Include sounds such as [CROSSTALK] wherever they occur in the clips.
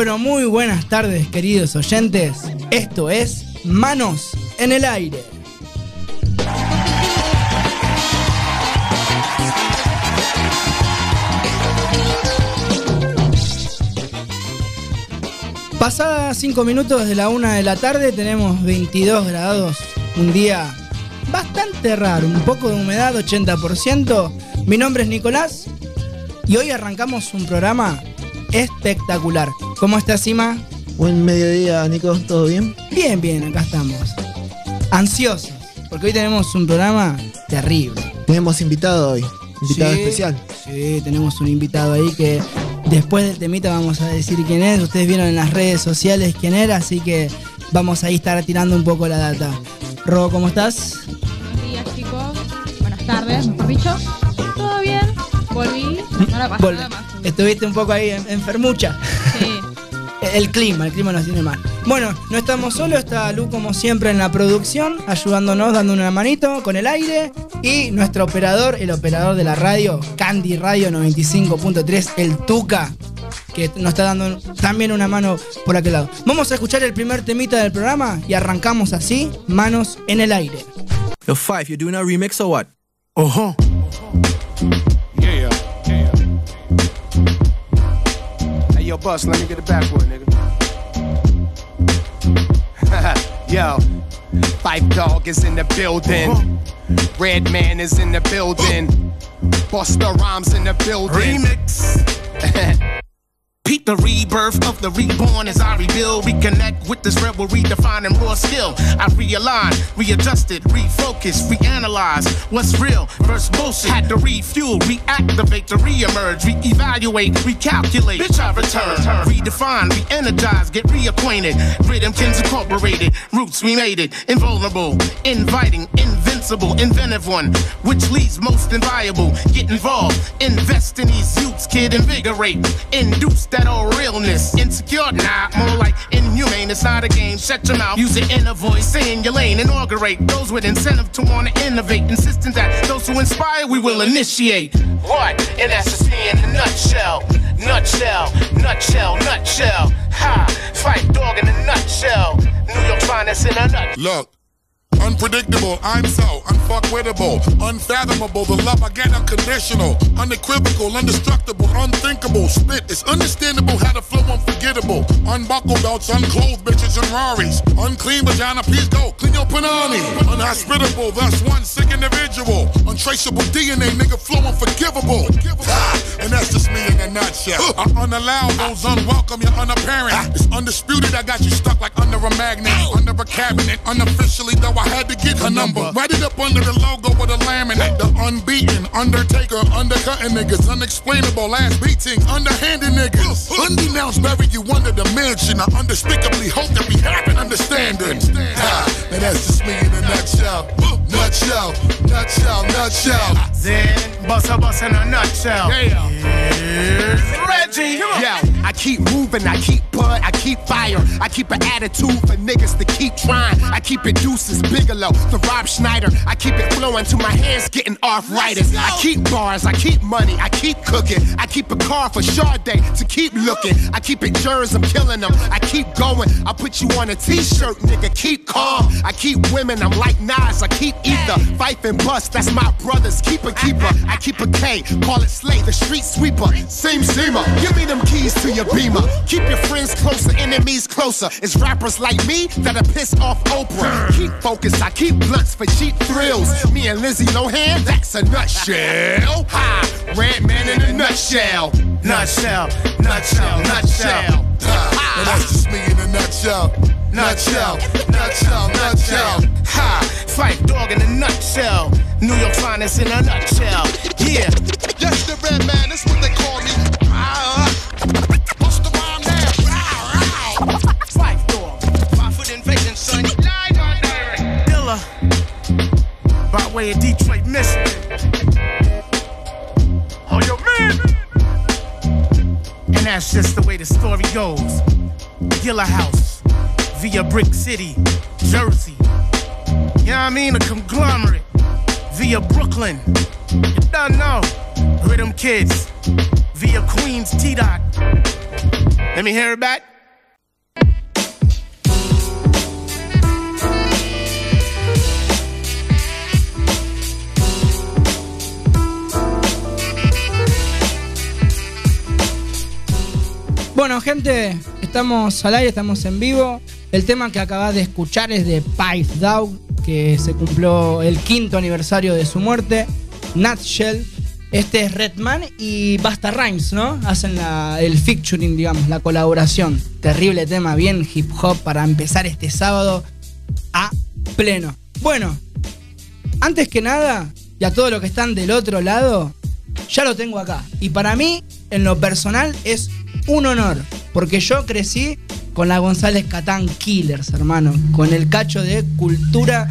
Pero muy buenas tardes queridos oyentes. Esto es Manos en el Aire. Pasadas 5 minutos de la 1 de la tarde tenemos 22 grados. Un día bastante raro, un poco de humedad, 80%. Mi nombre es Nicolás y hoy arrancamos un programa espectacular. ¿Cómo estás, Sima? Buen mediodía, Nico, ¿todo bien? Bien, bien, acá estamos. Ansiosos, porque hoy tenemos un programa terrible. Tenemos invitado hoy, invitado Sí, especial. Sí, tenemos un invitado ahí que después del temita vamos a decir quién es. Ustedes vieron en las redes sociales quién era, así que vamos ahí a estar tirando un poco la data. Ro, ¿cómo estás? Buenos días, chicos. Buenas tardes, mejor dicho. ¿Todo bien? Volví. No la Volve. nada más. Estuviste un poco ahí en- enfermucha. Sí. El clima, el clima nos tiene mal. Bueno, no estamos solos, está Lu como siempre en la producción, ayudándonos, dando una manito con el aire. Y nuestro operador, el operador de la radio, Candy Radio 95.3, el Tuca, que nos está dando también una mano por aquel lado. Vamos a escuchar el primer temita del programa y arrancamos así, manos en el aire. Yo, Five, you doing a remix or what? Uh huh. Yo, Bus, let me get the backwood, nigga. [LAUGHS] yo, Five Dog is in the building. Red Man is in the building. Busta Rhymes in the building. Remix. [LAUGHS] Peep the rebirth of the reborn as I rebuild, reconnect with this rebel, redefining raw skill. I realign, readjusted, refocus, reanalyze what's real versus bullshit. Had to refuel, reactivate to reemerge, reevaluate, recalculate. Bitch, I return, redefine, re-energize, get reacquainted. Rhythmkins incorporated, roots we made it, invulnerable, inviting, invincible, inventive one, which leads most inviolable. Get involved, invest in these youths, kid, invigorate, induce that old realness. Insecure, nah, more like inhumane. It's not a game. Shut your mouth, use your inner voice, stay in your lane, inaugurate those with incentive to want to innovate, insisting that those who inspire we will initiate. What? And that's just me in a nutshell. Nutshell, nutshell, nutshell. Ha! Fight dog in a nutshell. New York finest in a nutshell. Look. Unpredictable, I'm so unfuckwittable, unfathomable. The love I get unconditional, unequivocal, indestructible, unthinkable. Spit is understandable, how to flow unforgettable. Unbuckle belts, unclothed bitches and Raris. Unclean vagina, please go. Clean your panani. Unhospitable, thus one sick individual. Untraceable DNA, nigga, flow unforgivable. And that's just me in a nutshell. I unallow those unwelcome, you're unapparent. It's undisputed, I got you stuck like under a magnet, under a cabinet. Unofficially, though, I had to get her number. Write it up under the logo with a laminate. The unbeaten, undertaker, undercutting niggas. Unexplainable, ass beating, underhanded niggas. Undenounced, bury you under the mansion. I unspeakably hope that we have an understanding. Ah, and that's just me in a nutshell. Nutshell, nutshell, nutshell. Then bust a bust in a nutshell. Here's Reggie. Yo, I keep moving, I keep bud, I keep fire. I keep an attitude for niggas to keep trying. I keep it deuces, Bigelow, the Rob Schneider. I keep it flowing to my hands getting arthritis. I keep bars, I keep money, I keep cooking. I keep a car for Sade to keep looking. I keep it jurors, I'm killing them. I keep going, I put you on a t-shirt, nigga, keep calm. I keep women, I'm like Nas, I keep ether. Fife and bust, that's my brothers, keeper, keeper. I keep a K, call it Slay, the street sweeper. Same seamer, give me them keys to your beamer. Keep your friends closer, enemies closer. It's rappers like me that'll piss off Oprah. Keep focused, I keep blunts for cheap thrills. Me and Lizzie Lohan, that's a nutshell. Ha, red man in a nutshell. Nutshell, nutshell, nutshell. And that's just me in a nutshell. Nutshell, nutshell, nutshell. Ha! Fight dog in a nutshell. New York finest in a nutshell. Yeah. Yes, the red man, that's what they call me. Ah, By way of Detroit, Michigan. Oh, yo, man. And that's just the way the story goes. Gilla House. Via Brick City, Jersey. You know what I mean? A conglomerate. Via Brooklyn. You don't know. Rhythm Kids. Via Queens, T Dot. Let me hear it back. Bueno, gente, estamos al aire, estamos en vivo. El tema que acabas de escuchar es de Pipe Dog, que se cumplió el quinto aniversario de su muerte. Nutshell. Este es Redman y Basta Rhymes, ¿no? Hacen el featuring, digamos, la colaboración. Terrible tema, bien hip hop para empezar este sábado a pleno. Bueno, antes que nada, y a todos los que están del otro lado, ya lo tengo acá. Y para mí, en lo personal, es un honor. Porque yo crecí con la González Catán Killers, hermano. Con el cacho de cultura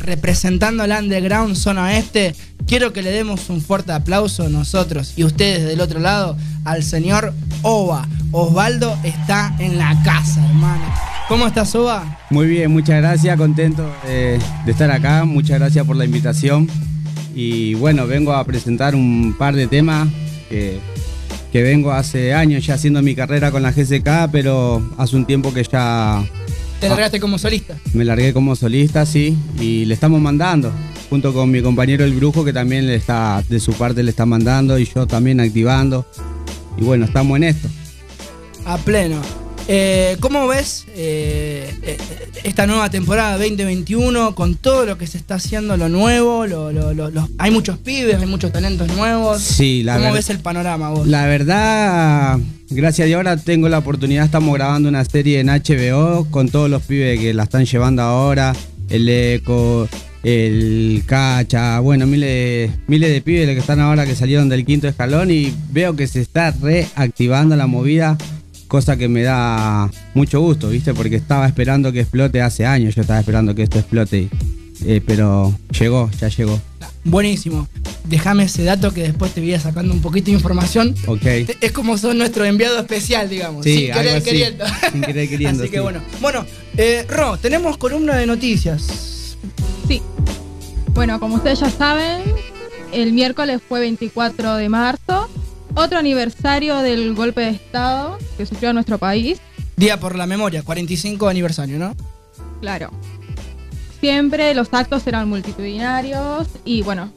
representando al underground zona este. Quiero que le demos un fuerte aplauso nosotros y ustedes del otro lado al señor Ova. Osvaldo está en la casa, hermano. ¿Cómo estás, Ova? Muy bien, muchas gracias, contento de estar acá, muchas gracias por la invitación. Y bueno, vengo a presentar un par de temas que, que vengo hace años ya haciendo mi carrera con la GSK, pero hace un tiempo que ya Te largaste como solista. me largué como solista, sí, y le estamos mandando, junto con mi compañero El Brujo, que también le está, de su parte le está mandando, y yo también activando. Y bueno, estamos en esto. A pleno. Eh, ¿Cómo ves eh, eh, esta nueva temporada 2021 con todo lo que se está haciendo, lo nuevo? Lo, lo- lo- los- hay muchos pibes, hay muchos talentos nuevos. Sí, la ¿Cómo ves el panorama vos? La verdad, gracias a Dios ahora tengo la oportunidad, estamos grabando una serie en HBO con todos los pibes que la están llevando ahora, el Eco, el Cacha, bueno, miles miles de pibes que están ahora que salieron del quinto escalón y veo que se está reactivando la movida, cosa que me da mucho gusto, ¿viste? Porque estaba esperando que explote hace años, yo estaba esperando que esto explote, eh, pero llegó, ya llegó. Buenísimo. Déjame ese dato que después te voy a ir sacando un poquito de información. Ok. Es como son nuestro enviado especial, digamos. Sí, sin algo querer así. queriendo. Sin querer [LAUGHS] queriendo, Así que sí. bueno. Bueno, eh, Ro, tenemos columna de noticias. Sí. Bueno, como ustedes ya saben, el miércoles fue 24 de marzo, otro aniversario del golpe de Estado que sufrió nuestro país. Día por la memoria, 45 aniversario, ¿no? Claro. Siempre los actos eran multitudinarios y bueno,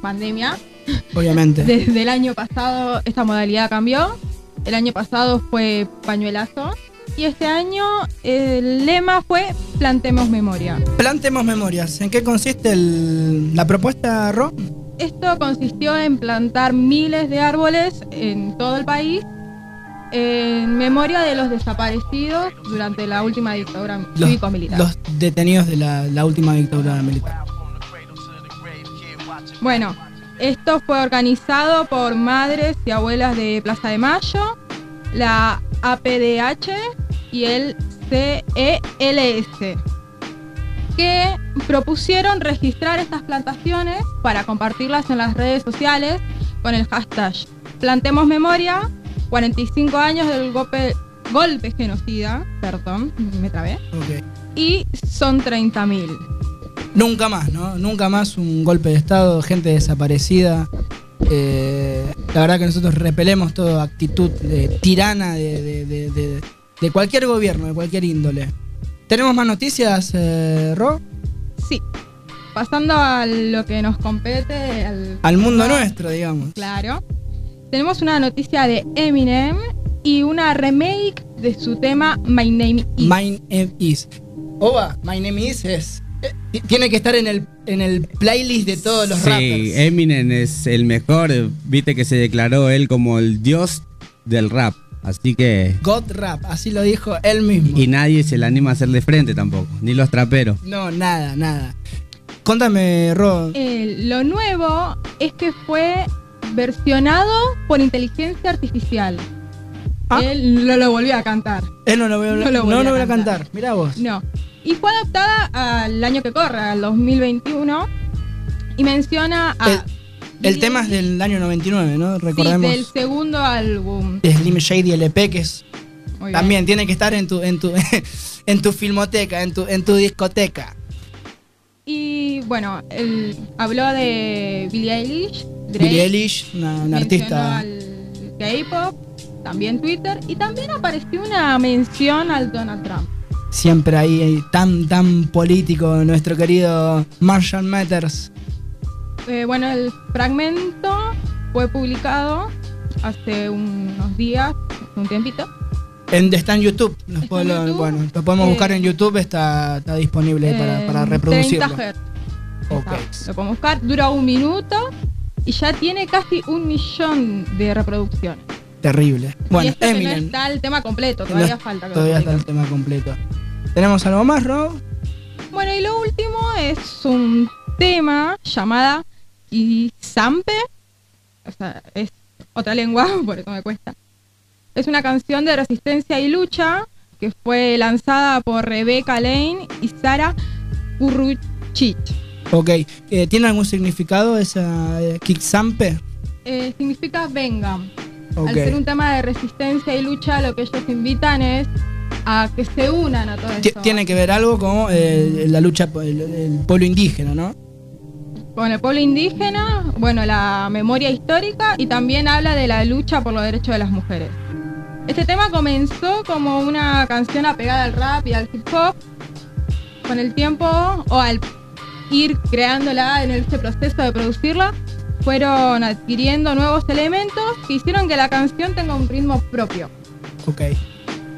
pandemia. Obviamente. [LAUGHS] Desde el año pasado esta modalidad cambió. El año pasado fue pañuelazo. Y este año el lema fue Plantemos Memoria. Plantemos memorias. ¿En qué consiste el- la propuesta, Ro? Esto consistió en plantar miles de árboles en todo el país en memoria de los desaparecidos durante la última dictadura cívico-militar. los detenidos de la, la última dictadura militar. Bueno, esto fue organizado por madres y abuelas de Plaza de Mayo, la APDH y el CELS, que propusieron registrar estas plantaciones para compartirlas en las redes sociales con el hashtag Plantemos Memoria, 45 años del golpe, golpe genocida, perdón, me trabé, y son 30.000. Nunca más, ¿no? Nunca más un golpe de Estado, gente desaparecida. Eh, la verdad que nosotros repelemos toda actitud eh, tirana de, de- de- de- de cualquier gobierno, de cualquier índole. ¿Tenemos más noticias, eh, Ro? Sí. Pasando a lo que nos compete, al, Al mundo nuestro, digamos. Claro. Tenemos una noticia de Eminem y una remake de su tema My Name Is. My name is. Oba, My name is es. eh, ti- tiene que estar en el, en el playlist de todos los Sí, rappers. Eminem es el mejor. Viste que se declaró él como el dios del rap. Así que. God Rap, así lo dijo él mismo. Y nadie se le anima a hacerle frente tampoco, ni los traperos. No, nada, nada. Contame, Ro. Eh, lo nuevo es que fue versionado por inteligencia artificial. Ah. Él no lo volvió a cantar. Él no lo voy a, no lo no volví lo a voy a cantar. cantar. Mirá vos. No. Y fue adaptada al año que corre, al 2021. Y menciona a. El, el tema es del año 99, ¿no? sí, Recordemos. del segundo álbum. de Slim Shady LP, que es. Muy bien. También tiene que estar en tu, en tu, [LAUGHS] en tu filmoteca, en tu, en tu discoteca. Y bueno, él habló de Billie Eilish, Drake, Billie Eilish, una, una artista. al K-pop también Twitter, y también apareció una mención al Donald Trump. Siempre ahí, ahí, tan, tan político, nuestro querido Marshall Matters. Eh, bueno, el fragmento fue publicado hace unos días, hace un tiempito. En, está en YouTube. Nos Está puedo- en YouTube. Bueno, lo podemos Eh, buscar en YouTube, está, está disponible para, reproducirlo. 30 Hz. Ok. Está, Lo podemos buscar, dura un minuto y ya tiene casi un millón de reproducciones. Terrible. y Bueno, esto que no Eminem. está el tema completo, todavía No, falta. que Todavía está el tema completo. ¿Tenemos algo más, Rob? Bueno, y lo último es un tema llamada Izampe. O sea, es otra lengua, [LAUGHS] por eso me cuesta. Es una canción de resistencia y lucha que fue lanzada por Rebecca Lane y Sara Urruchich. Ok. Eh, ¿Tiene algún significado esa eh, Kicksampe? Eh, significa vengan. Ok. Al ser un tema de resistencia y lucha, lo que ellos invitan es a que se unan a todo esto. Tiene que ver algo con eh, la lucha por el, el pueblo indígena, ¿no? Con el pueblo indígena, bueno, la memoria histórica y también habla de la lucha por los derechos de las mujeres. Este tema comenzó como una canción apegada al rap y al hip hop. Con el tiempo, o al ir creándola en este proceso de producirla, fueron adquiriendo nuevos elementos que hicieron que la canción tenga un ritmo propio. Ok.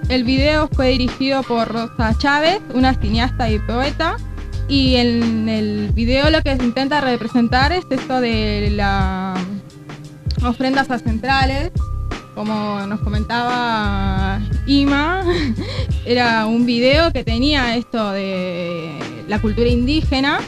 El video fue dirigido por Rosa Chávez, una cineasta y poeta. Y en el video lo que se intenta representar es esto de las ofrendas a centrales. Como nos comentaba Ima, [LAUGHS] era un video que tenía esto de la cultura indígena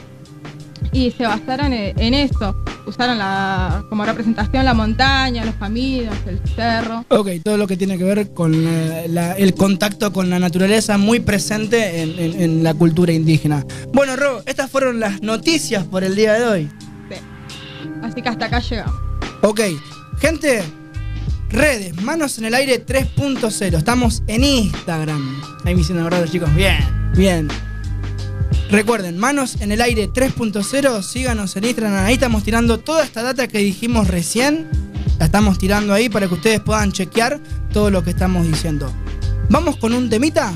y se basaron en esto. Usaron la, como representación la montaña, los caminos, el cerro. Ok, todo lo que tiene que ver con eh, la- el contacto con la naturaleza muy presente en, en- en la cultura indígena. Bueno, Ro, estas fueron las noticias por el día de hoy. Así que hasta acá llegamos. Ok, gente, redes, manos en el aire 3.0. Estamos en Instagram. Ahí me hicieron acordar chicos. Bien, bien. Recuerden, manos en el aire 3.0. Síganos en Instagram. Ahí estamos tirando toda esta data que dijimos recién. La estamos tirando ahí para que ustedes puedan chequear todo lo que estamos diciendo. Vamos con un temita.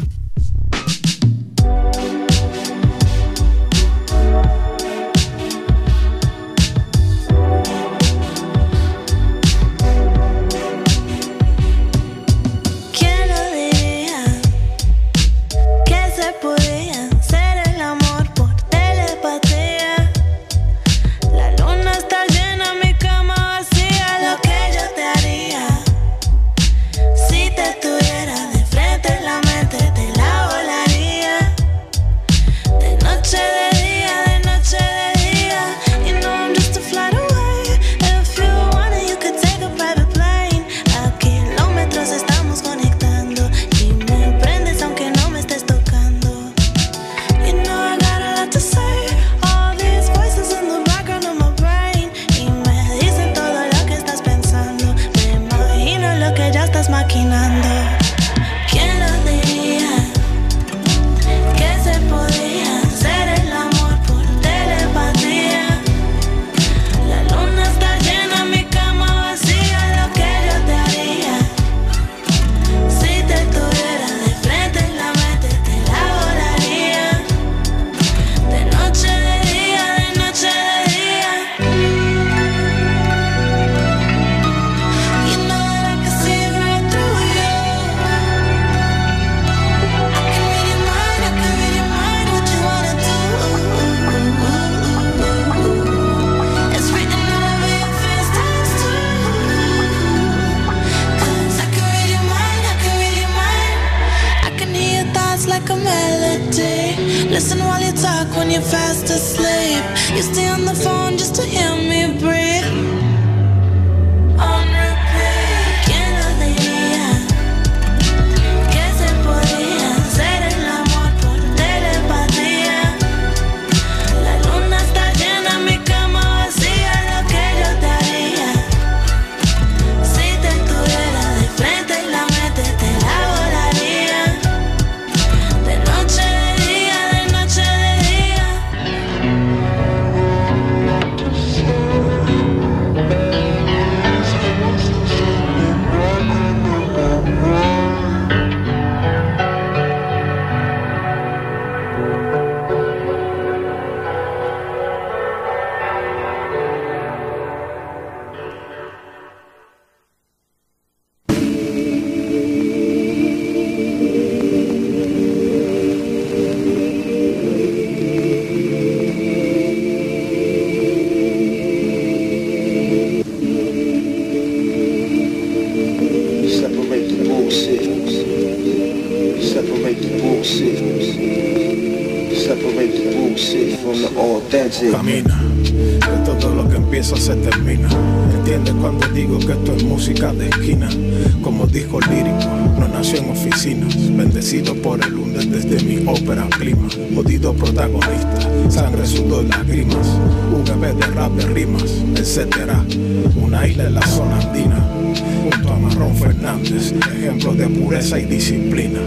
Disciplina.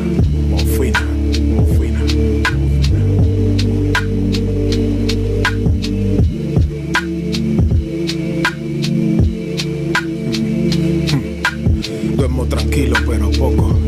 Mofina, mofina. Duermo tranquilo pero poco.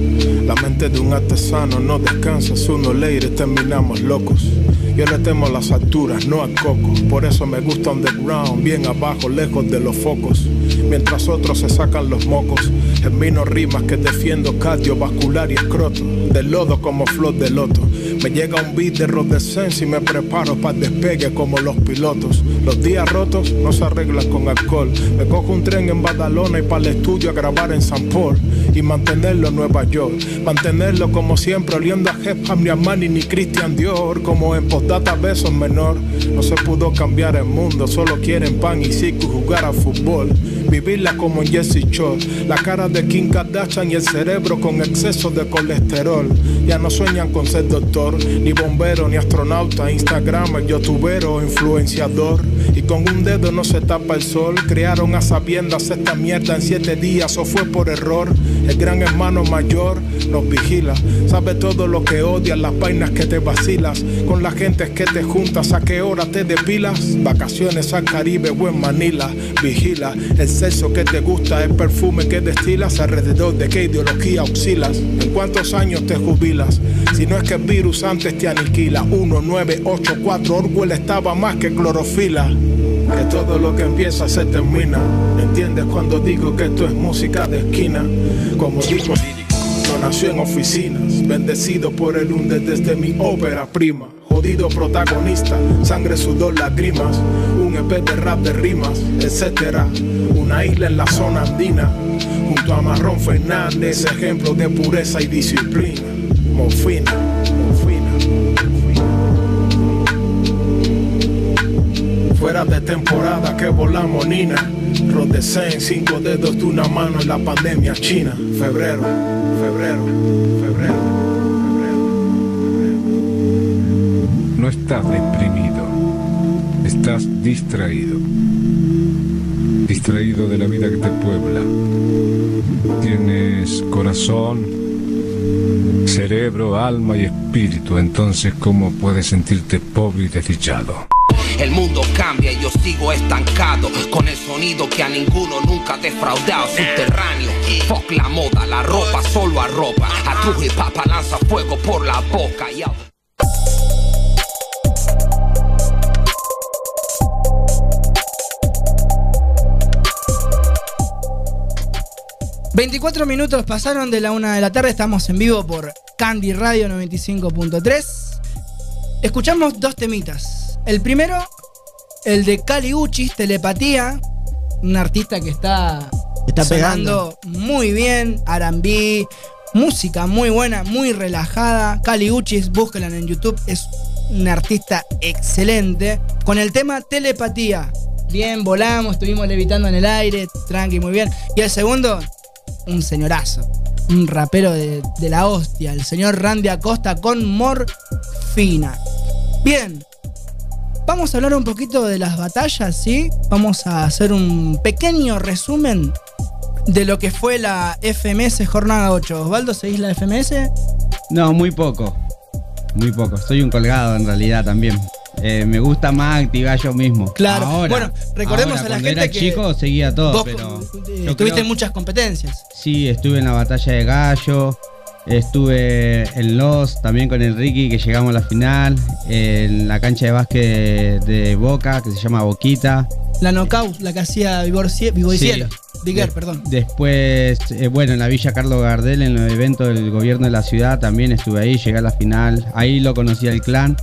La mente de un artesano no descansa, si uno leire terminamos locos. Yo le temo las alturas, no al coco. Por eso me gusta underground, bien abajo, lejos de los focos. Mientras otros se sacan los mocos, termino rimas que defiendo cardiovascular y escroto. Del lodo como flor de loto. Me llega un beat de Rodescence y me preparo para despegue como los pilotos. Los días rotos no se arreglan con alcohol. Me cojo un tren en Badalona y para el estudio a grabar en San Paul. Y mantenerlo en Nueva York. Mantenerlo como siempre, oliendo a Hep ni Armani ni Christian Dior. Como en postdata besos menor. No se pudo cambiar el mundo, solo quieren pan y circo y jugar a fútbol. Vivirla como en Jesse Shore. La cara de Kim Kardashian y el cerebro con exceso de colesterol. Ya no sueñan con ser doctor, ni bombero, ni astronauta, instagramer, youtubero o influenciador. Y con un dedo no se tapa el sol. Crearon a sabiendas esta mierda en siete días o fue por error. El gran hermano mayor nos vigila. Sabe todo lo que odias, las vainas que te vacilas. Con la gente que te juntas, a qué hora te depilas. Vacaciones al Caribe o en Manila. Vigila el sexo que te gusta, el perfume que destilas. Alrededor de qué ideología oscilas. En cuántos años te jubilas. Si no es que el virus antes te aniquila. 1984, Orwell estaba más que clorofila. Que todo lo que empieza se termina. ¿Entiendes cuando digo que esto es música de esquina? Como digo, no nació en oficinas. Bendecido por el Under desde mi ópera prima. Jodido protagonista, sangre, sudor, lágrimas. Un EP de rap de rimas, etcétera. Una isla en la zona andina. Junto a Marrón Fernández, ejemplo de pureza y disciplina. Morfina. Fuera de temporada que volamos Nina. Rodesen, cinco dedos de una mano en la pandemia china. Febrero, febrero, febrero. No estás deprimido, estás distraído. Distraído de la vida que te puebla. Tienes corazón, cerebro, alma y espíritu, entonces ¿cómo puedes sentirte pobre y desdichado? El mundo cambia y yo sigo estancado con el sonido que a ninguno nunca ha defraudado. Subterráneo, fuck la moda, la ropa solo arropa. A tu hip hop lanza fuego por la boca. Yo. 24 minutos pasaron de la una de la tarde, estamos en vivo por Candy Radio 95.3. Escuchamos dos temitas. El primero, el de Cali Uchis, Telepatía, un artista que está, Está sonando muy bien, R&B, música muy buena, muy relajada. Cali Uchis, búsquenla en YouTube, es un artista excelente. Con el tema Telepatía. Bien, volamos, estuvimos levitando en el aire, tranqui, muy bien. Y el segundo, un señorazo. Un rapero de, de la hostia, el señor Randy Acosta con Morfina. Bien, vamos a hablar un poquito de las batallas, ¿sí? Vamos a hacer un pequeño resumen de lo que fue la FMS Jornada 8. Osvaldo, ¿seguís la FMS? No, muy poco. Muy poco. Soy un colgado en realidad también. Eh, me gusta más activar yo mismo. Claro. Ahora, bueno, recordemos ahora, a la gente era que chico seguía todo, vos pero eh, tuviste creo- muchas competencias. sí, estuve en la batalla de gallo, estuve en Los también con el Ricky que llegamos a la final, en la cancha de básquet de Boca que se llama Boquita. La knockout, la que hacía Vivor. Cielo. Bigger, De- perdón. Después, eh, bueno, en la Villa Carlos Gardel, en los eventos del gobierno de la ciudad, también estuve ahí, llegué a la final. Ahí lo conocí al clan.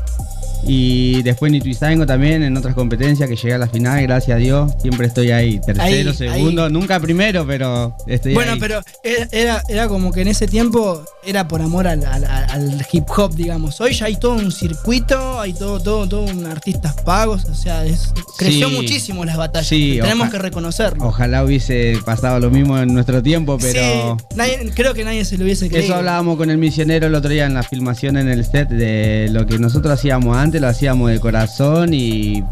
Y después en Ituzaingó también, en otras competencias que llegué a la final, gracias a Dios. Siempre estoy ahí, tercero, Ahí, segundo, nunca primero, pero estoy Bueno, ahí. pero era, era, como que en ese tiempo era por amor al, al- al hip hop, digamos. Hoy ya hay todo un circuito, hay todo, todo, todo un artistas pagos, o sea, es, creció Sí. muchísimo las batallas. Sí, Tenemos que reconocerlo. Ojalá hubiese pasado lo mismo en nuestro tiempo, pero... Sí, nadie- creo que nadie se lo hubiese creído. Eso hablábamos con el misionero el otro día en la filmación en el set de lo que nosotros hacíamos antes, lo hacíamos de corazón y,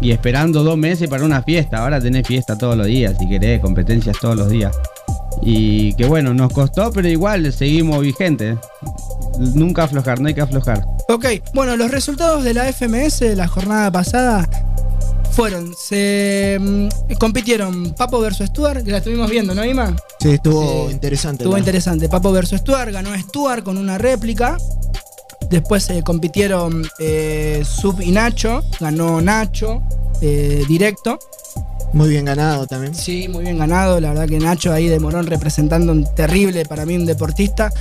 y esperando dos meses para una fiesta. Ahora tenés fiesta todos los días, si querés, competencias todos los días. Y que bueno, nos costó, pero igual seguimos vigentes. Nunca aflojar, no hay que aflojar. Ok, bueno, los resultados de la FMS de la jornada pasada fueron, se mm, compitieron Papo versus Stuart, que la estuvimos viendo, ¿no, Ima? Sí, estuvo interesante. Estuvo interesante. Papo versus Stuart, ganó Stuart con una réplica. Después se compitieron eh, Sub y Nacho, ganó Nacho eh, directo. Muy bien ganado también. Sí, muy bien ganado. La verdad que Nacho ahí de Morón representando un terrible para mí un deportista.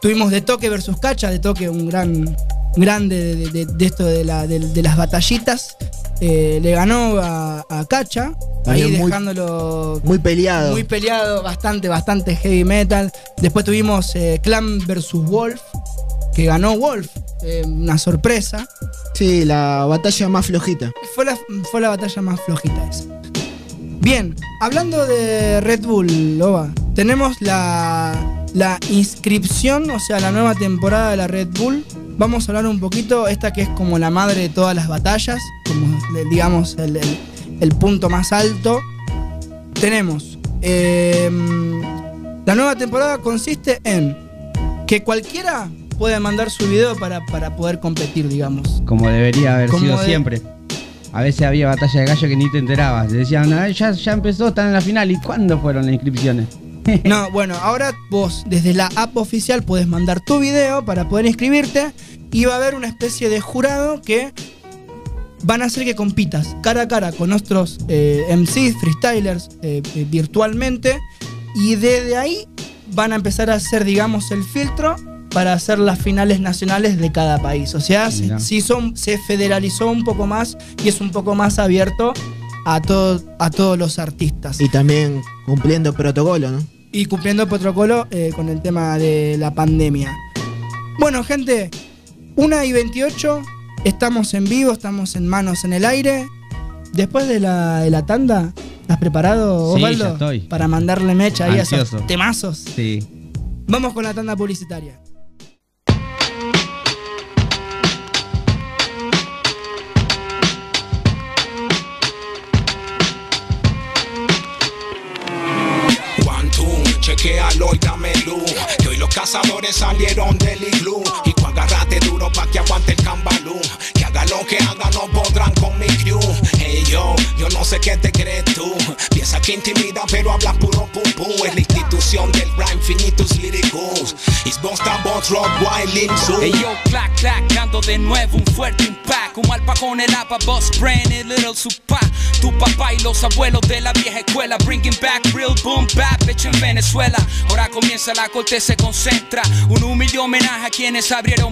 Tuvimos de toque versus Cacha, de toque un gran grande de, de- de esto de, la- de- de las batallitas. Eh, le ganó a, a Cacha, ahí muy- dejándolo Muy peleado. muy peleado, bastante, bastante heavy metal. Después tuvimos eh, Clan versus Wolf, que ganó Wolf, eh, una sorpresa. Sí, la batalla más flojita. Fue la, fue la batalla más flojita esa. Bien, hablando de Red Bull, Loba, tenemos la, la inscripción, o sea, la nueva temporada de la Red Bull. Vamos a hablar un poquito, esta que es como la madre de todas las batallas, como digamos el, el- el punto más alto. Tenemos, eh, la nueva temporada consiste en que cualquiera puede mandar su video para, para poder competir, digamos. Como debería haber Como sido de- siempre. A veces había batalla de gallo que ni te enterabas. Te decían, "Ah, ya, ya empezó, están en la final. ¿Y cuándo fueron las inscripciones? [LAUGHS] No, bueno, ahora vos desde la app oficial puedes mandar tu video para poder inscribirte y va a haber una especie de jurado que van a hacer que compitas cara a cara con nuestros eh, MCs, freestylers eh, eh, virtualmente y desde ahí van a empezar a hacer, digamos, el filtro para hacer las finales nacionales de cada país. O sea, se, Mirá. sí son, se federalizó un poco más y es un poco más abierto a, todo, a todos los artistas. Y también cumpliendo protocolo, ¿no? Y cumpliendo el protocolo eh, con el tema de la pandemia. Bueno, gente, 1 y 28, estamos en vivo, estamos en manos en el aire. Después de la, de la tanda, ¿estás preparado, Sí, Osvaldo? ya estoy. Para mandarle mecha ahí a Ansioso. esos temazos. Sí. Vamos con la tanda publicitaria. Chequealo y dame luz. Que hoy los cazadores salieron del iglú. Agárrate duro pa' que aguante el cambalú. Que haga lo que haga, no podrán con mi crew. Hey yo, yo no sé qué te crees tú. Piensa que intimida, pero habla puro pum pum. Es la institución del rhyme, finitus lyricus. It's Boston Boss Rock, Wild. Hey yo, clac, clac, dando de nuevo un fuerte impact. Un al en el apa, Boss Brain y Little Supa. Tu papá y los abuelos de la vieja escuela. Bringing back real boom bap, hecho en Venezuela. Ahora comienza la corte, se concentra. Un humilde homenaje a quienes abrieron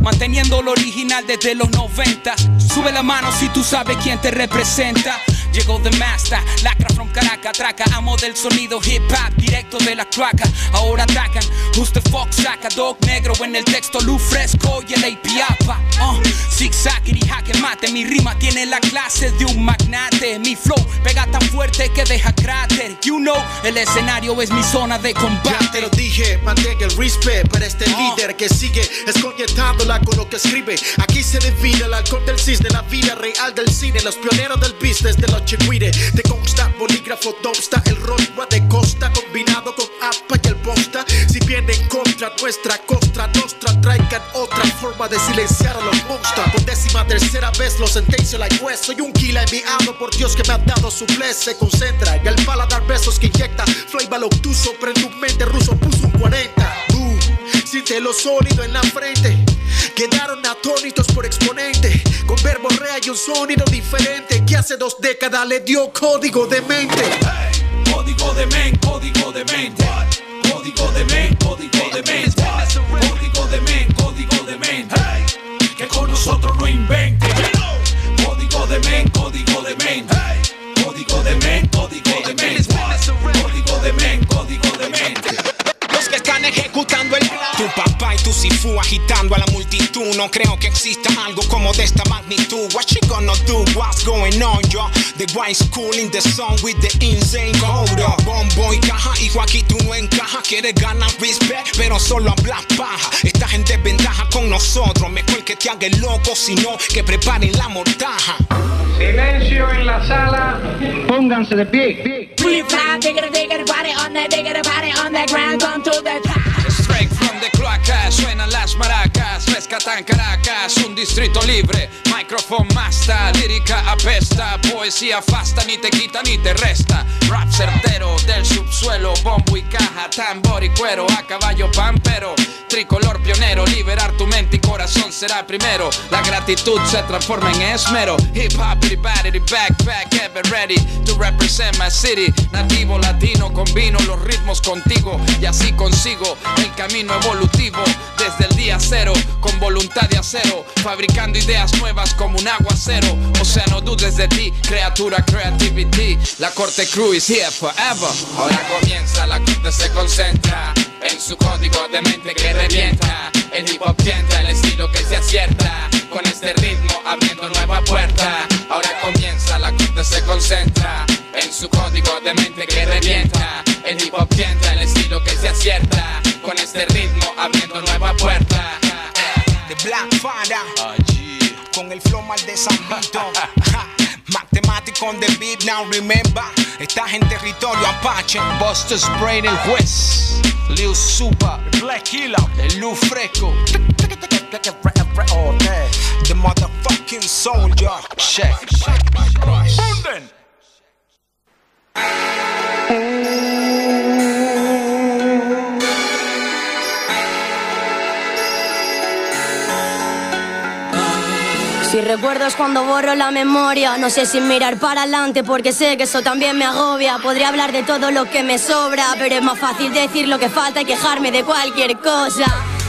Manteniendo lo original desde los 90. Sube la mano si tú sabes quién te representa. Llegó The Master, lacra from Caracas, traca, amo del sonido hip hop, directo de la cloaca. Ahora atacan, who's the fuck saca, dog negro en el texto, luz fresco y el APIAPA. Uh, zigzag y jaque mate, mi rima tiene la clase de un magnate. Mi flow pega tan fuerte que deja cráter. You know, el escenario es mi zona de Ya te combate. lo dije, mantenga el respeto para este líder que sigue escoñetándola con lo que escribe. Aquí se divide el alcohol del cisne, la vida real del cine, los pioneros del business de los chihuire. De consta, bolígrafo, domsta, el rostro de costa combinado con apa y el posta. Si viene en contra nuestra, contra nuestra, traigan otra forma de silenciar a los monstruos. Por décima tercera vez lo sentencio la juez. Soy un killer enviado por Dios que me ha dado su bless. Se concentra en el paladar besos que inyecta. Flavor obtuso, pero en mente ruso puso un 40 lo sólido en la frente. Quedaron atónitos por exponente, con verborrea y un sonido diferente que hace dos décadas le dio código de mente. Hey, código de mente, código de mente. Código de mente, código de mente. Código de mente, código de mente. Hey, que con nosotros no invente. Código de mente, código de mente. Código de mente. Sifu agitando a la multitud. No creo que exista algo como de esta magnitud. What you gonna do? What's going on, yo? The wine school in the song with the insane code. Bombo y caja, hijo aquí tú no encajas. Quieres ganar respect, pero solo hablas paja. Estás en desventaja con nosotros. Mejor que te haga el loco, sino que preparen la mortaja. Silencio en la sala. Pónganse de pie. Free fly, diggity diggity party on the diggity party on the ground, come to the top. Las maracas, rescatan Caracas, un distrito libre, microphone masta, lírica apesta, poesía fasta, ni te quita ni te resta, rap certero del subsuelo, bombo y caja, tambor y cuero, a caballo pampero, tricolor pionero, liberar tu mente y corazón será primero, la gratitud se transforma en esmero, hip hop, everybody, backpack, ever ready to represent my city, nativo latino, combino los ritmos contigo y así consigo el camino evolutivo desde el día con voluntad de acero fabricando ideas nuevas como un aguacero. O sea no dudes de ti criatura creativity. La corte crew is here forever. Ahora comienza la corte se concentra en su código de mente que revienta. El hip hop tienta el estilo que se acierta. Con este ritmo abriendo nueva puerta. Ahora comienza la corte se concentra en su código de mente que revienta. El hip hop tienta el estilo que se acierta. Con este ritmo abriendo nueva puerta Black Fada. Ah, Con el flow mal de San Vito. [LAUGHS] Matemático on the beat, now remember. Estás en territorio Apache. Buster Brain el juez Lil Supa Black Killer. el Lu Fresco The motherfucking soldier. Check. Bunden. Si recuerdos cuando borro la memoria, no sé si mirar para adelante porque sé que eso también me agobia. Podría hablar de todo lo que me sobra, pero es más fácil decir lo que falta y quejarme de cualquier cosa.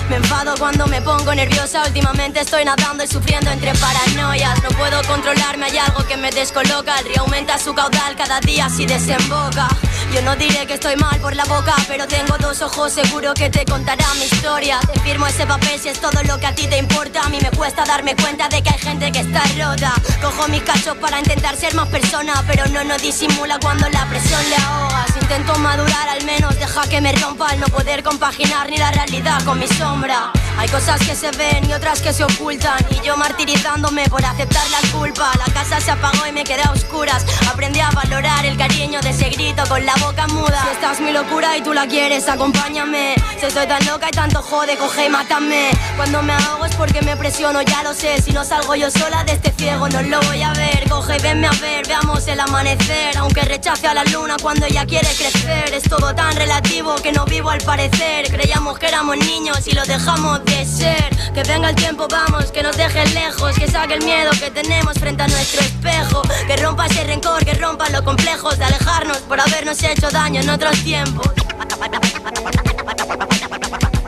Me enfado cuando me pongo nerviosa, últimamente estoy nadando y sufriendo entre paranoias. No puedo controlarme, hay algo que me descoloca. El río aumenta su caudal cada día si desemboca. Yo no diré que estoy mal por la boca, pero tengo dos ojos, seguro que te contará mi historia. Te firmo ese papel si es todo lo que a ti te importa. A mí me cuesta darme cuenta de que hay gente que está rota. Cojo mis cachos para intentar ser más persona, pero no, no disimula cuando la presión le ahogas. Intento madurar al menos, deja que me rompa al no poder compaginar ni la realidad con mi sombra. Hay cosas que se ven y otras que se ocultan. Y yo martirizándome por aceptar la culpa. La casa se apagó y me quedé a oscuras. Aprendí a valorar el cariño de ese grito con la boca muda. Si esta es mi locura y tú la quieres, acompáñame. Si estoy tan loca y tanto jode, coge y mátame. Cuando me ahogo es porque me presiono, ya lo sé. Si no salgo yo sola de este ciego, no lo voy a ver. Coge venme a ver, veamos el amanecer. Aunque rechace a la luna cuando ella quiere crecer. Es todo tan relativo que no vivo al parecer. Creíamos que éramos niños y lo dejamos de ser. Que venga el tiempo, vamos, que nos deje lejos. Que saque el miedo que tenemos frente a nuestro espejo. Que rompa ese rencor, que rompa los complejos de alejarnos por habernos hecho daño en otros tiempos.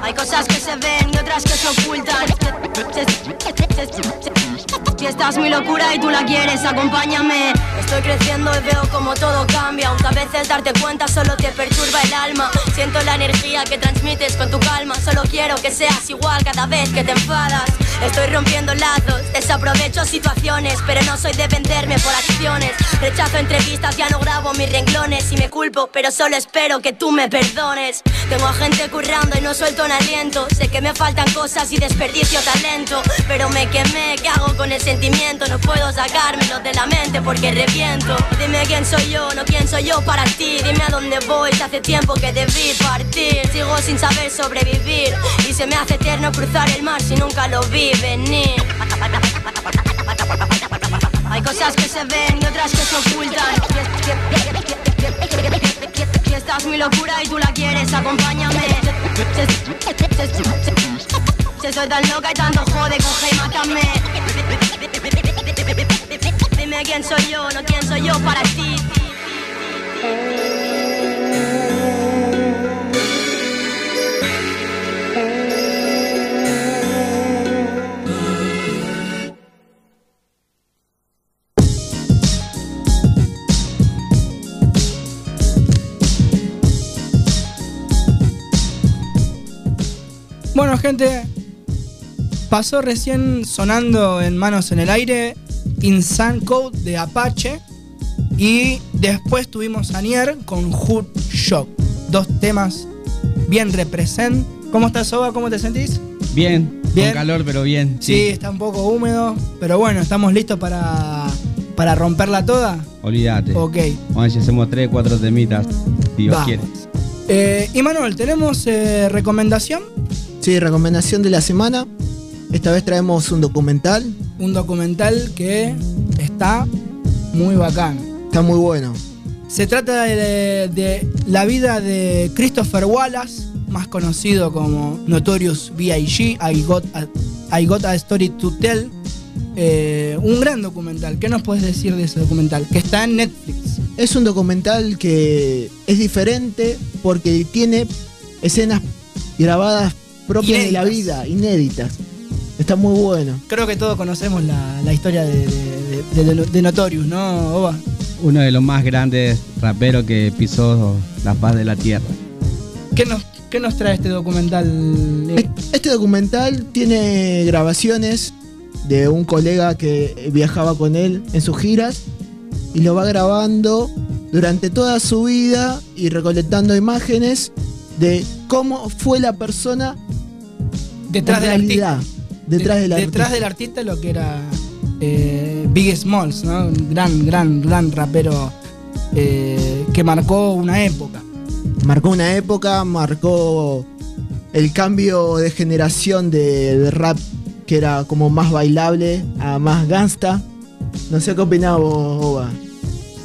Hay cosas que se ven y otras que se ocultan. Si esta es mi locura y tú la quieres, acompáñame. Estoy creciendo y veo como todo cambia. Aunque a veces darte cuenta solo te perturba el alma. Siento la energía que transmites con tu calma. Solo quiero que seas igual cada vez que te enfadas. Estoy rompiendo lazos, desaprovecho situaciones, pero no soy de venderme por acciones. Rechazo entrevistas, ya no grabo mis renglones. Y me culpo, pero solo espero que tú me perdones. Tengo a gente currando y no suelto un Sé que me faltan cosas y desperdicio talento. Pero me quemé, ¿qué hago con el sentimiento? No puedo sacármelo de la mente porque reviento. Dime quién soy yo, no quién soy yo para ti. Dime a dónde voy, si hace tiempo que debí partir. Sigo sin saber sobrevivir. Y se me hace eterno cruzar el mar si nunca lo vi venir. Hay cosas que se ven y otras que se ocultan. Esta es mi locura y tú la quieres, acompáñame. Si soy tan loca y tanto jode, coge y mátame. Dime quién soy yo, no quién soy yo para ti. Bueno, gente, pasó recién sonando en Manos en el Aire Insane Code de Apache. Y después tuvimos a Nier con Hood Shock. Dos temas bien represent. ¿Cómo estás, Soba? ¿Cómo te sentís? Bien, Bien. con calor, pero bien. Sí, está un poco húmedo. Pero bueno, estamos listos para, para romperla toda. Olvídate. Ok. Vamos a hacemos tres, cuatro temitas, si Dios quiere. Eh, y Manuel, ¿tenemos eh, recomendación? Sí, recomendación de la semana. Esta vez traemos un documental. Un documental que está muy bacán. Está muy bueno. Se trata de, de la vida de Christopher Wallace, más conocido como Notorious B.I.G. I Got a, I Got a Story to Tell. Eh, un gran documental. ¿Qué nos puedes decir de ese documental? Que está en Netflix. Es un documental que es diferente porque tiene escenas grabadas propias de la vida, inéditas. Está muy bueno. Creo que todos conocemos la, la historia de, de- de- de- de Notorious, ¿no, Oba? Uno de los más grandes raperos que pisó la paz de la tierra. ¿Qué nos, qué nos trae este documental? eh? Este documental tiene grabaciones de un colega que viajaba con él en sus giras y lo va grabando durante toda su vida y recolectando imágenes de cómo fue la persona Detrás del realidad, detrás del Detrás artista. del artista lo que era eh, Big Smalls, ¿no? Un gran, gran, gran rapero eh, que marcó una época. Marcó una época, marcó el cambio de generación de, de rap que era como más bailable a más gangsta. No sé qué opinás vos, Oba.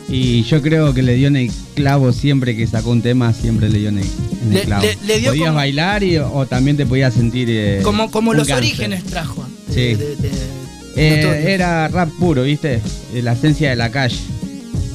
Y yo creo que le dio en el clavo siempre que sacó un tema, siempre le dio en el, en el Le- clavo. le- le dio podías como- bailar y- o también te podías sentir. eh, Como, como los orígenes trajo. Sí. de- de- de- Eh, era rap puro, ¿viste? Eh, La esencia de la calle.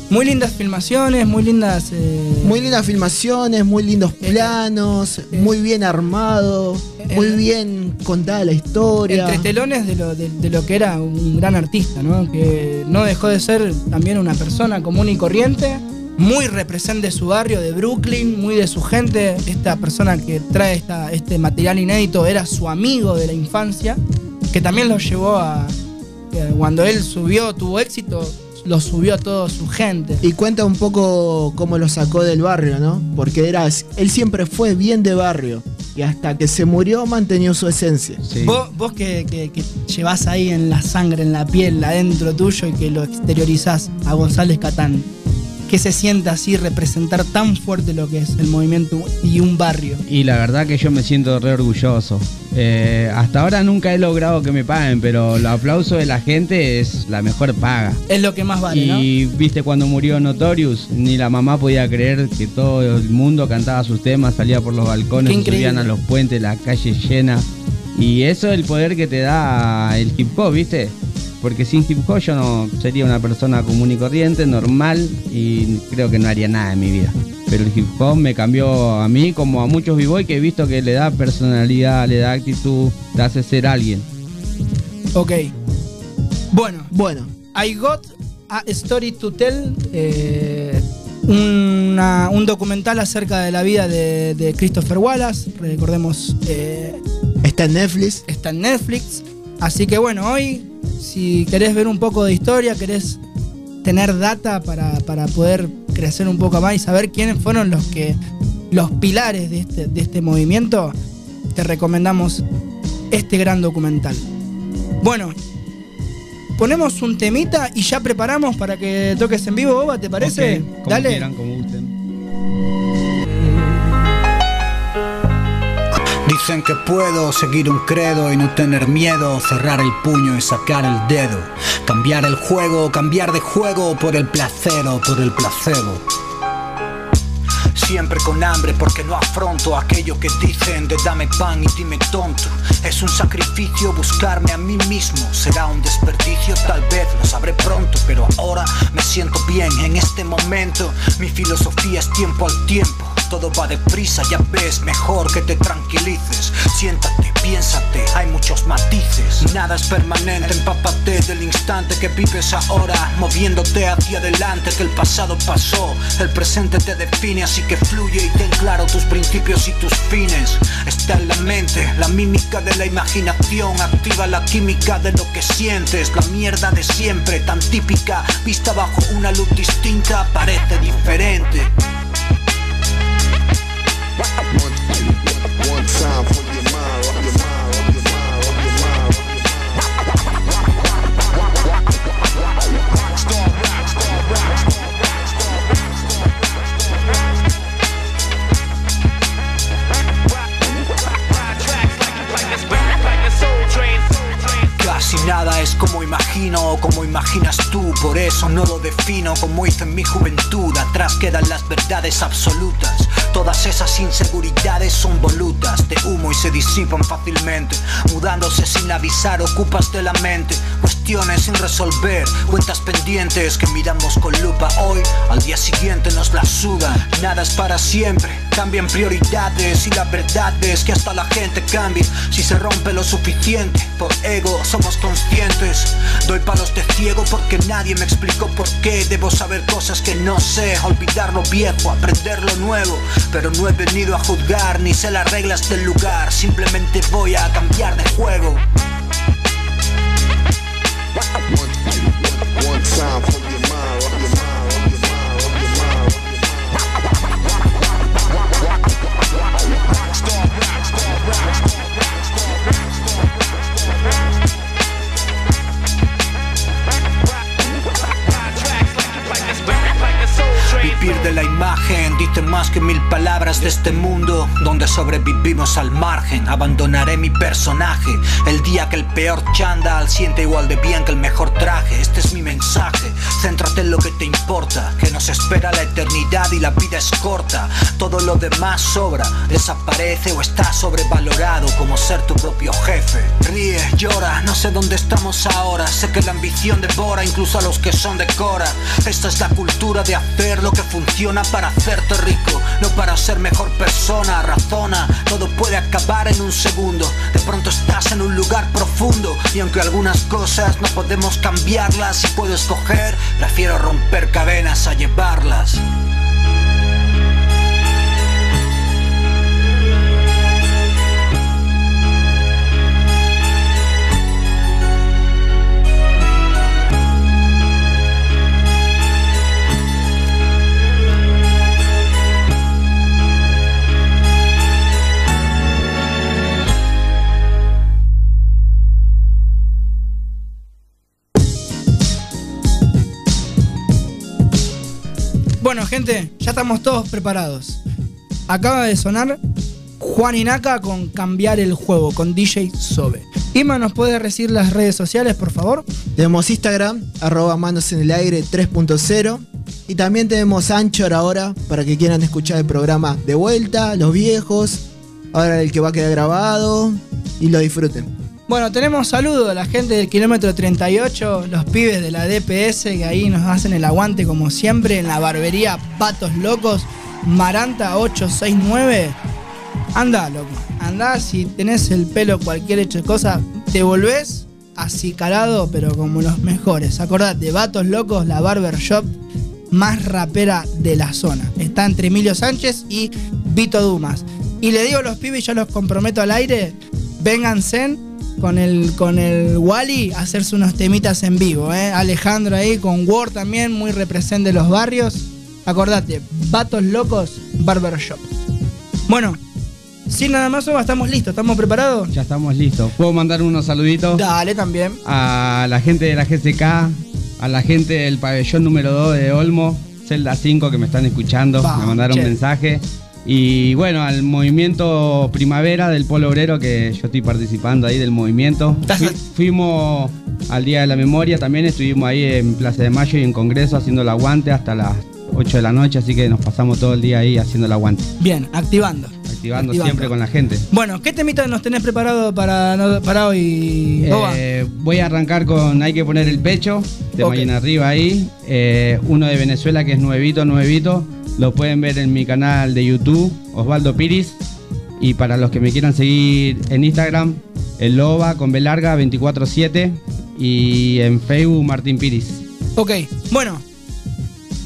Muy lindas filmaciones, muy lindas. eh, Muy lindas filmaciones, muy lindos planos, muy bien armado, muy bien contada la historia. entre telones de lo, de, de lo que era un gran artista, ¿no? Que no dejó de ser también una persona común y corriente, muy represente de su barrio, de Brooklyn, muy de su gente. Esta persona que trae esta, este material inédito era su amigo de la infancia, que también lo llevó a. cuando él subió, tuvo éxito, lo subió a toda su gente. Y cuenta un poco cómo lo sacó del barrio, ¿no? Porque era, él siempre fue bien de barrio. Y hasta que se murió mantenió su esencia. Vos, vos que, que- que llevás ahí en la sangre, en la piel, adentro tuyo y que lo exteriorizás a González Catán, ¿qué se siente así representar tan fuerte lo que es el movimiento y un barrio? Y la verdad que yo me siento re orgulloso. Eh, hasta ahora nunca he logrado que me paguen, pero el aplauso de la gente es la mejor paga. Es lo que más vale, ¿no? Y viste cuando murió Notorious, ni la mamá podía creer que todo el mundo cantaba sus temas, salía por los balcones, subían a los puentes, la calle llena. Y eso es el poder que te da el hip hop, ¿viste? Porque sin hip hop yo no sería una persona común y corriente, normal, y creo que no haría nada en mi vida. Pero el hip hop me cambió a mí como a muchos b que he visto que le da personalidad, le da actitud, te hace ser alguien. Ok. Bueno. Bueno. I got a story to tell. eh, una- un documental acerca de la vida de, de Christopher Wallace. Recordemos. eh, Está en Netflix. Está en Netflix. Así que bueno, hoy, si querés ver un poco de historia, querés tener data para, para poder crecer un poco más y saber quiénes fueron los que. los pilares de este, de este movimiento, te recomendamos este gran documental. Bueno, ponemos un temita y ya preparamos para que toques en vivo, Boba, ¿te parece? Como Dale. quieran, como gusten. Dicen que puedo seguir un credo y no tener miedo, cerrar el puño y sacar el dedo, cambiar el juego, cambiar de juego por el placer o por el placebo. Siempre con hambre porque no afronto aquello que dicen de dame pan y dime tonto. Es un sacrificio buscarme a mí mismo. Será un desperdicio, tal vez lo sabré pronto, pero ahora me siento bien en este momento. Mi filosofía es tiempo al tiempo. Todo va deprisa, ya ves, mejor que te tranquilices. Siéntate, piénsate, hay muchos matices. Nada es permanente, empápate del instante que vives ahora, moviéndote hacia adelante, que el pasado pasó, el presente te define, así que fluye y ten claro tus principios y tus fines. Está en la mente, la mímica de la imaginación, activa la química de lo que sientes, la mierda de siempre, tan típica, vista bajo una luz distinta, parece diferente. Casi nada es como imagino o como imaginas tú, por eso no lo defino como hice en mi juventud. Atrás quedan las verdades absolutas. Todas esas inseguridades son volutas de humo y se disipan fácilmente. Mudándose sin avisar, ocupas de la mente. Cuestiones sin resolver, cuentas pendientes que miramos con lupa hoy. Al día siguiente nos la sudan. Nada es para siempre, cambian prioridades y la verdad es que hasta la gente cambia. Si se rompe lo suficiente, por ego somos conscientes. Doy palos de ciego porque nadie me explicó por qué. Debo saber cosas que no sé, olvidar lo viejo, aprender lo nuevo. Pero no he venido a juzgar ni sé las reglas del lugar. Simplemente voy a cambiar de juego. Vivir de la imagen dice más que mil palabras de este mundo donde sobrevivimos al margen. Abandonaré mi personaje el día que el peor chandal siente igual de bien que el mejor traje. Este es mi mensaje. Céntrate en lo que te importa, que nos espera la eternidad y la vida es corta. Todo lo demás sobra, desaparece o está sobrevalorado como ser tu propio jefe. Ríe, llora, no sé dónde estamos ahora. Sé que la ambición devora incluso a los que son de cora. Esta es la cultura de hacer lo que funciona para hacerte rico, no para ser mejor persona. Razona, todo puede acabar en un segundo. De pronto estás en un lugar profundo y aunque algunas cosas no podemos cambiarlas, si puedo escoger, prefiero romper cadenas a llevarlas. Bueno, gente, ya estamos todos preparados. Acaba de sonar Juan Inaka con Cambiar el Juego, con DJ Sobe. Ima, ¿nos puede decir las redes sociales, por favor? Tenemos Instagram, arroba manos en el aire 3.0. Y también tenemos Anchor ahora, para que quieran escuchar el programa de vuelta, los viejos, ahora el que va a quedar grabado, y lo disfruten. Bueno, tenemos saludos a la gente del kilómetro 38, los pibes de la DPS que ahí nos hacen el aguante como siempre en la barbería Patos Locos, Maranta 869. Anda, loco, anda, si tenés el pelo cualquier hecho de cosa, te volvés así calado, pero como los mejores. Acordate, Vatos Locos, la barber shop más rapera de la zona. Está entre Emilio Sánchez y Vito Dumas. Y le digo a los pibes, yo los comprometo al aire, vénganse con el, con el Wally hacerse unos temitas en vivo. ¿eh? Alejandro ahí con Word también, muy represente los barrios. Acordate, Vatos Locos Barbershop. Bueno, sin nada más, Oba, estamos listos, estamos preparados. Ya estamos listos. ¿Puedo mandar unos saluditos? Dale también. A la gente de la GCK, a la gente del pabellón número 2 de Olmo, Celda 5 que me están escuchando, me mandaron che. un mensaje. Y bueno, al movimiento Primavera del Polo Obrero, que yo estoy participando ahí del movimiento. Fui- fuimos al Día de la Memoria, también estuvimos ahí en Plaza de Mayo y en Congreso haciendo el aguante hasta las 8 de la noche, así que nos pasamos todo el día ahí haciendo el aguante. Bien, activando. Activando, Activando. siempre con la gente. Bueno, ¿qué temita nos tenés preparado para, para hoy? Eh, voy a arrancar con Hay que poner el pecho, de Ok. Mañana Arriba ahí. Eh, uno de Venezuela que es nuevito, nuevito. Lo pueden ver en mi canal de YouTube, Osvaldo Piris. Y para los que me quieran seguir en Instagram, el loba con B larga 247 y en Facebook Martín Piris. Ok, bueno,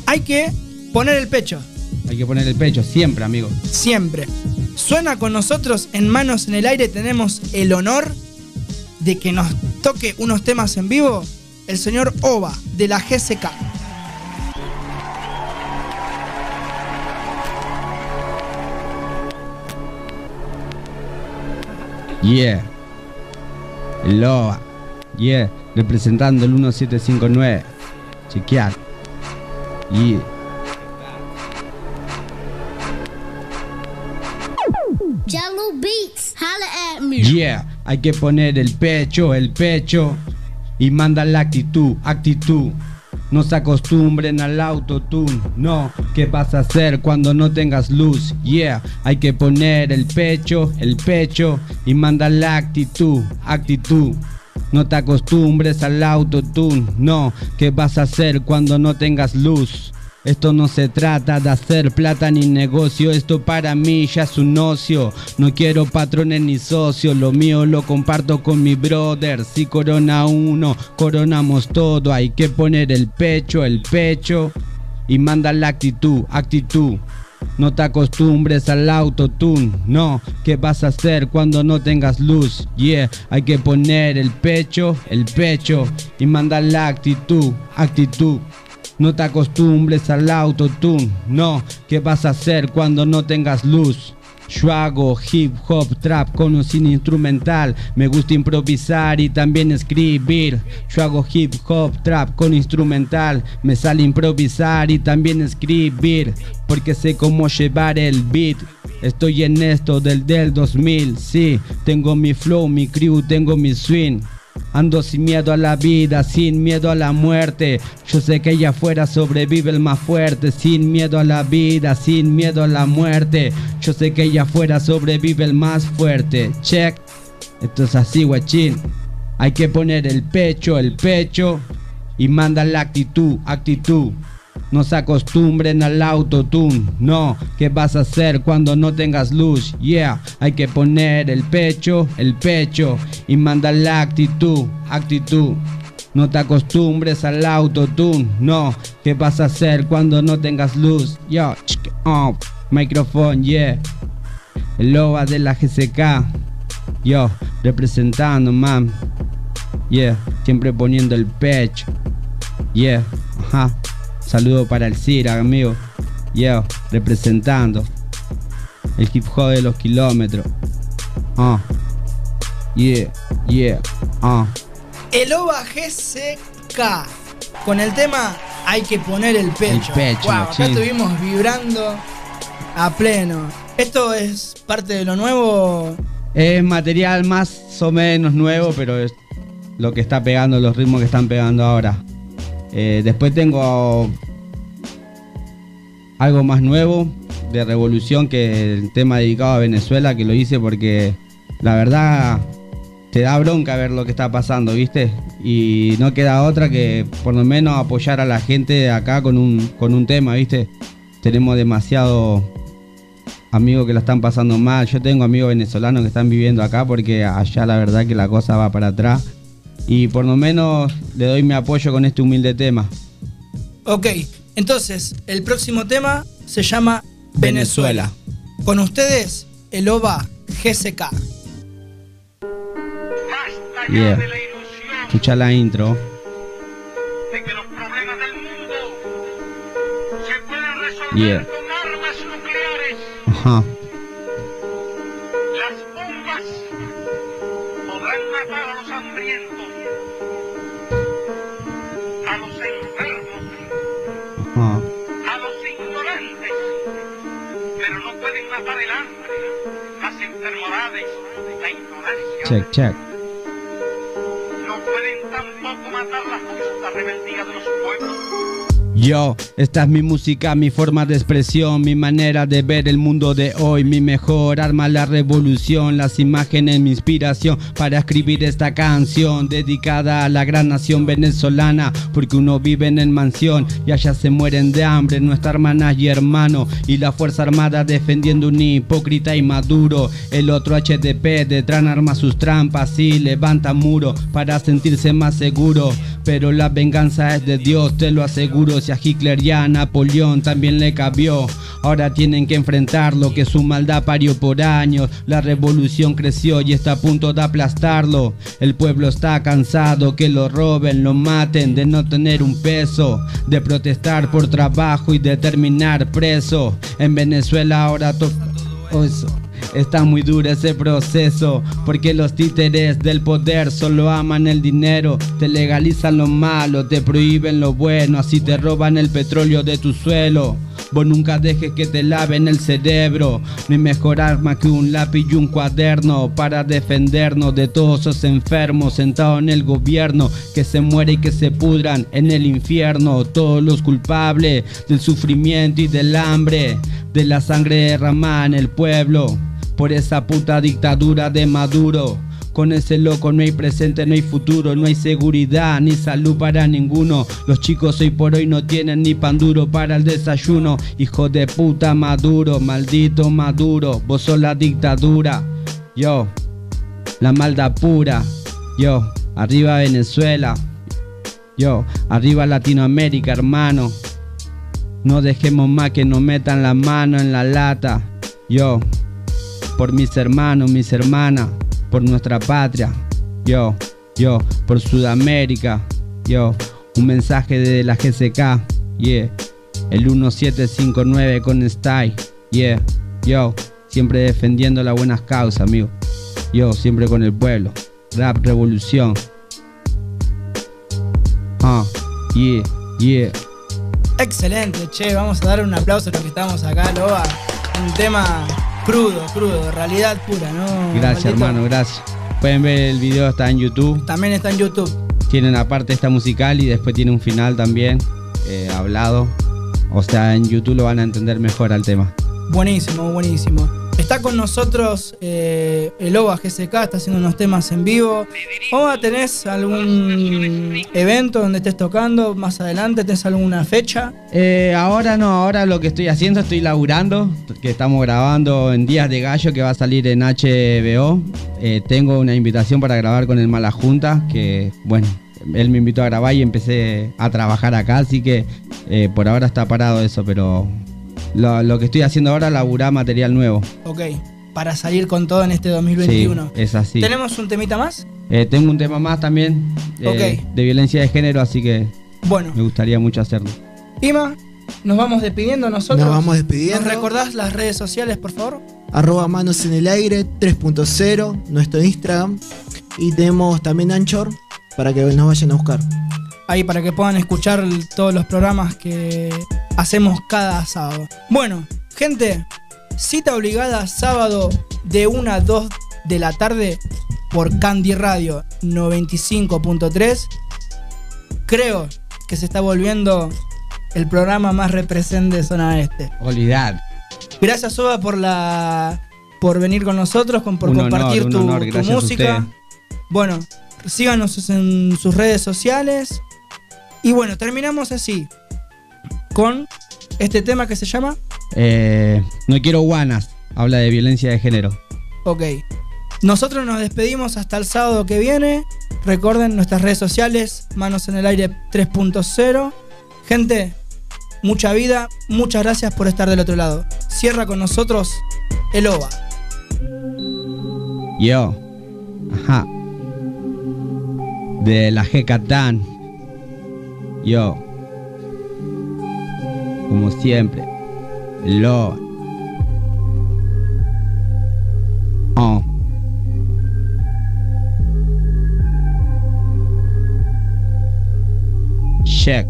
hay que poner el pecho, Hay que poner el pecho siempre, amigo. siempre. Suena con nosotros en Manos en el Aire, tenemos el honor de que nos toque unos temas en vivo el señor Ova de la GSK. Yeah. El loba. Yeah. Representando el 1759. Chequear. Yeah. Jello Beats, holla at me. Yeah, hay que poner el pecho, el pecho y manda la actitud, actitud. No se acostumbren al autotune, no. ¿Qué vas a hacer cuando no tengas luz? Yeah, hay que poner el pecho, el pecho y manda la actitud, actitud. No te acostumbres al autotune, no. ¿Qué vas a hacer cuando no tengas luz? Esto no se trata de hacer plata ni negocio, esto para mí ya es un ocio. No quiero patrones ni socios, lo mío lo comparto con mi brother. Si corona uno, coronamos todo. Hay que poner el pecho, el pecho y manda la actitud, actitud. No te acostumbres al autotune, no. ¿Qué vas a hacer cuando no tengas luz? Yeah, hay que poner el pecho, el pecho y mandar la actitud, actitud. No te acostumbres al autotune, no. ¿Qué vas a hacer cuando no tengas luz? Yo hago hip hop trap con un sin instrumental. Me gusta improvisar y también escribir. Yo hago hip hop trap con instrumental. Me sale improvisar y también escribir. Porque sé cómo llevar el beat. Estoy en esto del del 2000, sí. Tengo mi flow, mi crew, tengo mi swing. Ando sin miedo a la vida, sin miedo a la muerte. Yo sé que allá afuera sobrevive el más fuerte, sin miedo a la vida, sin miedo a la muerte. Yo sé que allá afuera sobrevive el más fuerte. Check. Esto es así, guachín. Hay que poner el pecho, el pecho y manda la actitud, actitud. No se acostumbren al autotune, no. ¿Qué vas a hacer cuando no tengas luz? Yeah, hay que poner el pecho, el pecho y manda la actitud, actitud. No te acostumbres al autotune, no. ¿Qué vas a hacer cuando no tengas luz? Yo, oh, microphone, yeah. El loba de la GCK, yo, representando, man. Yeah, siempre poniendo el pecho. Yeah, ajá. Saludo para el Cira, amigo. Yo, representando. El hip hop de los kilómetros. Ah. Yeah, yeah, ah. El OVA GCK. Con el tema hay que poner el pecho. El pecho, Wow, acá estuvimos vibrando a pleno. Esto es parte de lo nuevo. Es material más o menos nuevo, pero es lo que está pegando, los ritmos que están pegando ahora. Eh, después tengo algo más nuevo de revolución que el tema dedicado a Venezuela, que lo hice porque la verdad te da bronca ver lo que está pasando, ¿viste? Y no queda otra que por lo menos apoyar a la gente acá con un, con un tema, ¿viste? Tenemos demasiado amigos que la están pasando mal. Yo tengo amigos venezolanos que están viviendo acá porque allá la verdad que la cosa va para atrás. Y por lo menos le doy mi apoyo con este humilde tema. Ok, entonces el próximo tema se llama Venezuela. Con ustedes, el OVA GCK. Yeah. Escucha la intro. Yeah. Ajá. Check, check. No pueden tampoco matar la justa rebeldía de los. Yo, esta es mi música, mi forma de expresión, mi manera de ver el mundo de hoy, mi mejor arma, la revolución, las imágenes, mi inspiración para escribir esta canción dedicada a la gran nación venezolana, porque uno vive en mansión y allá se mueren de hambre nuestras hermanas y hermanos, y la Fuerza Armada defendiendo un hipócrita y maduro, el otro HDP detrás arma sus trampas y levanta muro para sentirse más seguro, pero la venganza es de Dios, te lo aseguro, Hitler y a Napoleón también le cabió. Ahora tienen que enfrentar lo que su maldad parió por años. La revolución creció y está a punto de aplastarlo. El pueblo está cansado que lo roben, lo maten, de no tener un peso, de protestar por trabajo y de terminar preso. En Venezuela ahora to- oh, eso. Está muy duro ese proceso, porque los títeres del poder solo aman el dinero, te legalizan lo malo, te prohíben lo bueno, así te roban el petróleo de tu suelo. Vos nunca dejes que te laven el cerebro, no hay mejor arma que un lápiz y un cuaderno para defendernos de todos esos enfermos sentados en el gobierno que se muere y que se pudran en el infierno, todos los culpables del sufrimiento y del hambre, de la sangre derramada en el pueblo por esa puta dictadura de Maduro. Con ese loco no hay presente, no hay futuro, no hay seguridad ni salud para ninguno. Los chicos hoy por hoy no tienen ni pan duro para el desayuno. Hijo de puta Maduro, maldito Maduro, vos sos la dictadura. Yo, la maldad pura. Yo, arriba Venezuela. Yo, arriba Latinoamérica, hermano. No dejemos más que nos metan la mano en la lata. Yo, por mis hermanos, mis hermanas, por nuestra patria. Yo, yo, por Sudamérica. Yo, un mensaje de la GCK. Yeah, el 1759 con Style. Yeah, yo, siempre defendiendo las buenas causas, amigo. Yo, siempre con el pueblo. Rap revolución. Ah, yeah, yeah. Excelente, che. Vamos a dar un aplauso a los que estamos acá, Loba. Un tema crudo, crudo, realidad pura, ¿no? Gracias, Maldito? hermano, gracias. Pueden ver el video, está en YouTube. También está en YouTube. Tienen aparte esta musical y después tiene un final también, eh, hablado. O sea, en YouTube lo van a entender mejor al tema. Buenísimo, buenísimo. Está con nosotros eh, el OVA GSK, está haciendo unos temas en vivo. OVA, ¿tenés algún evento donde estés tocando más adelante? ¿Tenés alguna fecha? Eh, ahora no, ahora lo que estoy haciendo, estoy laburando, que estamos grabando en Días de Gallo, que va a salir en HBO. Eh, tengo una invitación para grabar con el Mala Junta, que bueno, él me invitó a grabar y empecé a trabajar acá, así que eh, por ahora está parado eso, pero lo, lo que estoy haciendo ahora es laburar material nuevo. Ok, para salir con todo en este 2021. Sí, es así. ¿Tenemos un temita más? Eh, tengo un tema más también eh, de violencia de género, así que Bueno. me gustaría mucho hacerlo. Ima, nos vamos despidiendo nosotros. Nos vamos despidiendo. ¿Nos recordás las redes sociales, por favor? Arroba manos en el aire 3.0, nuestro Instagram. Y tenemos también Anchor para que nos vayan a buscar. Ahí para que puedan escuchar todos los programas que hacemos cada sábado. Bueno, gente, cita obligada sábado de 1 a 2 de la tarde por Candy Radio 95.3. Creo que se está volviendo el programa más represente de Zona Este. Olvidad. Gracias, Soba, por la por venir con nosotros, con, por Un compartir tu, honor, música. Bueno, síganos en sus redes sociales. Y bueno, terminamos así. Con este tema que se llama. Eh, no quiero guanas, habla de violencia de género. Ok. Nosotros nos despedimos hasta el sábado que viene. Recuerden nuestras redes sociales, Manos en el Aire 3.0. Gente, mucha vida, muchas gracias por estar del otro lado. Cierra con nosotros el OVA. Yo. Ajá. De la G-Catán. Yo. Como siempre. Lo. Oh. Check.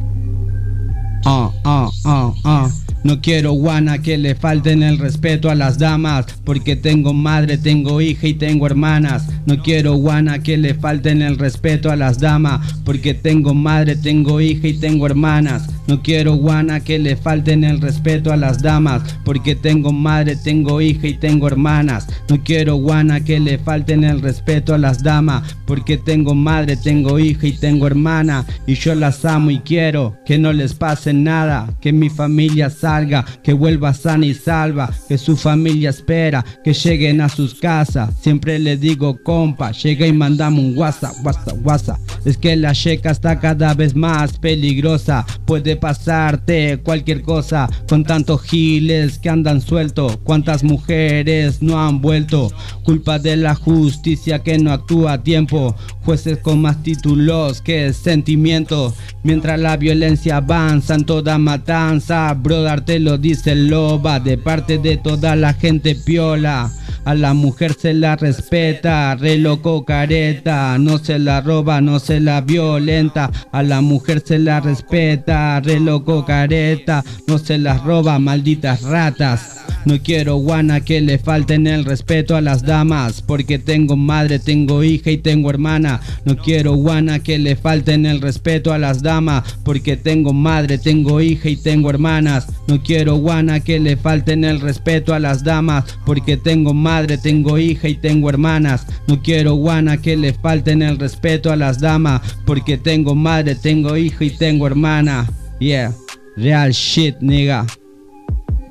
Ah, ah, ah, ah. No quiero guana que le falten el respeto a las damas, porque tengo madre, tengo hija y tengo hermanas. No quiero guana que le falten el respeto a las damas, porque tengo madre, tengo hija y tengo hermanas. No quiero guana que le falten el respeto a las damas, porque tengo madre, tengo hija y tengo hermanas. No quiero guana que le falten el respeto a las damas, porque tengo madre, tengo hija y tengo hermana. Y yo las amo y quiero que no les pase nada, que mi familia salga, que vuelva sana y salva, que su familia espera, que lleguen a sus casas. Siempre le digo, compa, llega y mandame un WhatsApp, WhatsApp, WhatsApp. Es que la checa está cada vez más peligrosa. Puede pasarte cualquier cosa con tantos giles que andan sueltos. Cuántas mujeres no han vuelto. Culpa de la justicia que no actúa a tiempo. Jueces con más títulos que sentimientos. Mientras la violencia avanza en toda matanza. Brother te lo dice loba. De parte de toda la gente piola. A la mujer se la respeta, re loco careta, no se la roba, no se la violenta. A la mujer se la respeta, re loco careta, no se la roba, malditas ratas. No quiero guana que le falten el respeto a las damas, porque tengo madre, tengo hija y tengo hermana. No quiero guana que le falten el respeto a las damas, porque tengo madre, tengo hija y tengo hermanas. No quiero guana que le falten el respeto a las damas, porque tengo madre, tengo hija y tengo hermanas. No quiero guana que le falten el respeto a las damas, porque tengo madre, tengo hija y tengo hermana. Yeah, real shit, nigga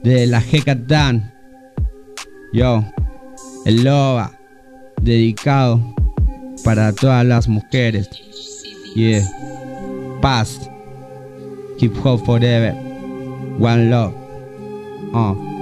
de la Hecatan. Yo, el Loba, dedicado para todas las mujeres. Yeah, paz, hip hop forever, one love. Uh.